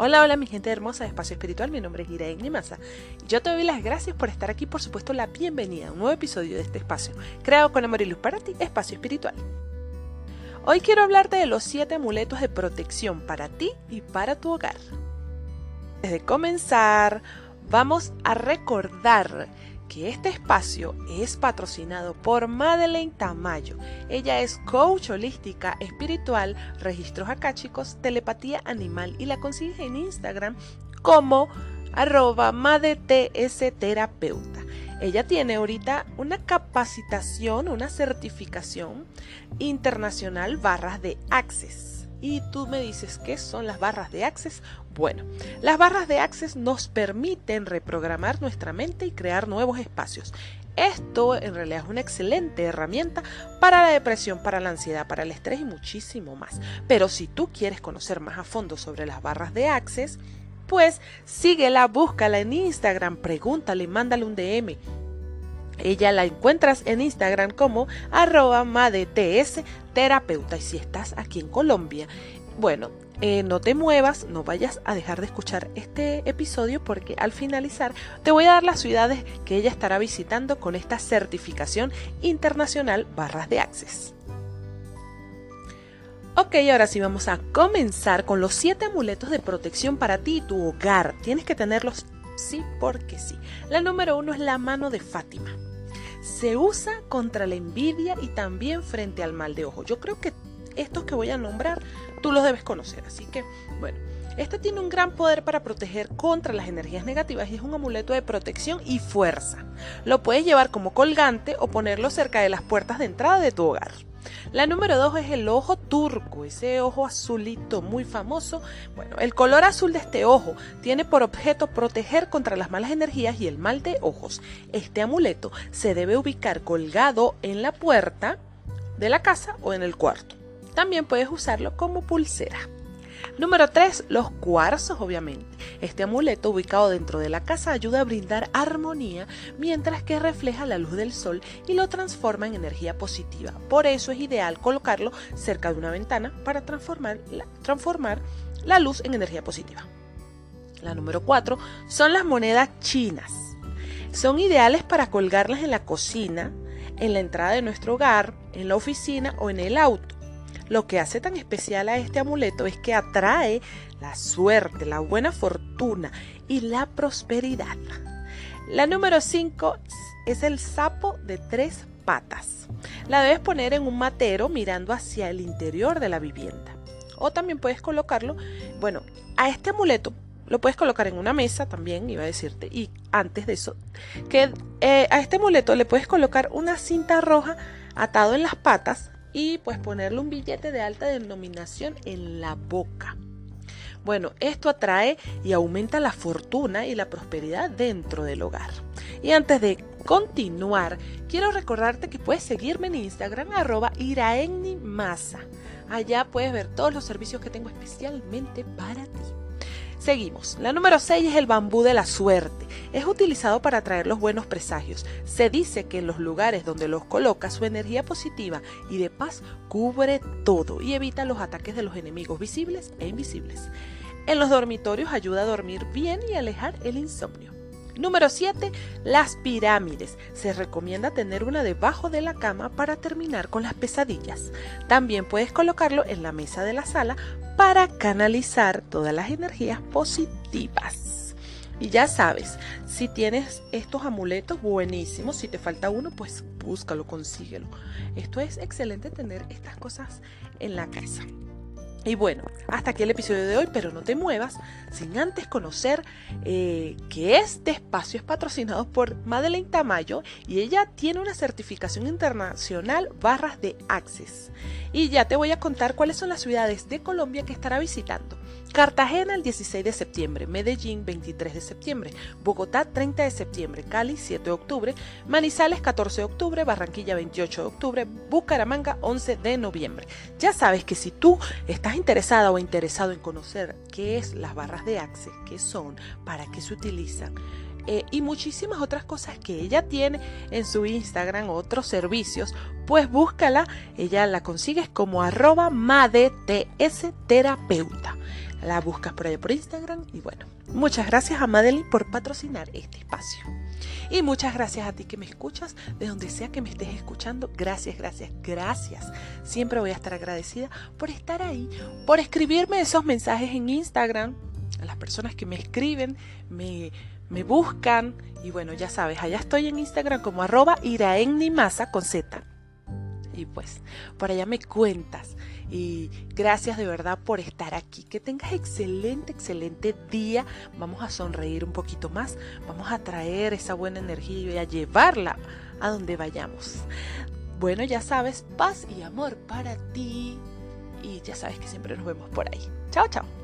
Hola, hola mi gente hermosa de Espacio Espiritual, mi nombre es Irene Nimasa y yo te doy las gracias por estar aquí, por supuesto la bienvenida a un nuevo episodio de este espacio, creado con amor y luz para ti, Espacio Espiritual. Hoy quiero hablarte de los 7 amuletos de protección para ti y para tu hogar. Desde comenzar, vamos a recordar que este espacio es patrocinado por Madeleine Tamayo. Ella es coach holística espiritual, registros chicos, telepatía animal y la consigues en Instagram como arroba terapeuta. Ella tiene ahorita una capacitación, una certificación internacional barras de Access y tú me dices, ¿qué son las barras de Access? Bueno, las barras de Access nos permiten reprogramar nuestra mente y crear nuevos espacios. Esto en realidad es una excelente herramienta para la depresión, para la ansiedad, para el estrés y muchísimo más. Pero si tú quieres conocer más a fondo sobre las barras de Access, pues síguela, búscala en Instagram, pregúntale, mándale un DM ella la encuentras en Instagram como arroba madets terapeuta. Y si estás aquí en Colombia, bueno, eh, no te muevas, no vayas a dejar de escuchar este episodio porque al finalizar te voy a dar las ciudades que ella estará visitando con esta certificación internacional barras de Access. Ok, ahora sí vamos a comenzar con los 7 amuletos de protección para ti y tu hogar. Tienes que tenerlos sí porque sí. La número uno es la mano de Fátima se usa contra la envidia y también frente al mal de ojo. Yo creo que estos que voy a nombrar tú los debes conocer, así que bueno. Este tiene un gran poder para proteger contra las energías negativas y es un amuleto de protección y fuerza. Lo puedes llevar como colgante o ponerlo cerca de las puertas de entrada de tu hogar. La número dos es el ojo turco, ese ojo azulito muy famoso. Bueno, el color azul de este ojo tiene por objeto proteger contra las malas energías y el mal de ojos. Este amuleto se debe ubicar colgado en la puerta de la casa o en el cuarto. También puedes usarlo como pulsera. Número 3. Los cuarzos, obviamente. Este amuleto ubicado dentro de la casa ayuda a brindar armonía mientras que refleja la luz del sol y lo transforma en energía positiva. Por eso es ideal colocarlo cerca de una ventana para transformar la, luz en energía positiva. La número 4 son las monedas chinas. Son ideales para colgarlas en la cocina, en la entrada de nuestro hogar, en la oficina o en el auto. Lo que hace tan especial a este amuleto es que atrae la suerte, la buena fortuna y la prosperidad. La número 5 es el sapo de tres patas. La debes poner en un matero mirando hacia el interior de la vivienda. O también puedes colocarlo, bueno, a este amuleto lo puedes colocar en una mesa también, iba a decirte. Y antes de eso, que eh, a este amuleto le puedes colocar una cinta roja atado en las patas y pues ponerle un billete de alta denominación en la boca. Bueno, esto atrae y aumenta la fortuna y la prosperidad dentro del hogar. Y antes de continuar, quiero recordarte que puedes seguirme en Instagram arroba iraennimasa. Allá puedes ver todos los servicios que tengo especialmente para ti. Seguimos. La número 6 es el bambú de la suerte. Es utilizado para atraer los buenos presagios. Se dice que en los lugares donde los coloca su energía positiva y de paz cubre todo y evita los ataques de los enemigos visibles e invisibles. En los dormitorios ayuda a dormir bien y alejar el insomnio. Número 7. Las pirámides. Se recomienda tener una debajo de la cama para terminar con las pesadillas. También puedes colocarlo en la mesa de la sala para canalizar todas las energías positivas. Y ya sabes, si tienes estos amuletos, buenísimos. Si te falta uno, pues búscalo, consíguelo. Esto es excelente tener estas cosas en la casa. Y bueno, hasta aquí el episodio de hoy, pero no te muevas sin antes conocer eh, que este espacio es patrocinado por Madeleine Tamayo y ella tiene una certificación internacional barras de Access. Y ya te voy a contar cuáles son las ciudades de Colombia que estará visitando. Cartagena el 16 de septiembre, Medellín 23 de septiembre, Bogotá 30 de septiembre, Cali 7 de octubre, Manizales 14 de octubre, Barranquilla 28 de octubre, Bucaramanga 11 de noviembre. Ya sabes que si tú estás interesada o interesado en conocer qué es las barras de Access, qué son, para qué se utilizan, eh, y muchísimas otras cosas que ella tiene en su Instagram, otros servicios, pues búscala, ella la consigues como arroba terapeuta. La buscas por allá por Instagram y bueno, muchas gracias a Madeline por patrocinar este espacio. Y muchas gracias a ti que me escuchas, de donde sea que me estés escuchando. Gracias, gracias, gracias. Siempre voy a estar agradecida por estar ahí, por escribirme esos mensajes en Instagram. A las personas que me escriben, me, me buscan. Y bueno, ya sabes, allá estoy en Instagram como arroba iraennimasa con Z. Y pues, por allá me cuentas. Y gracias de verdad por estar aquí. Que tengas excelente, excelente día. Vamos a sonreír un poquito más. Vamos a traer esa buena energía y a llevarla a donde vayamos. Bueno, ya sabes, paz y amor para ti. Y ya sabes que siempre nos vemos por ahí. Chao, chao.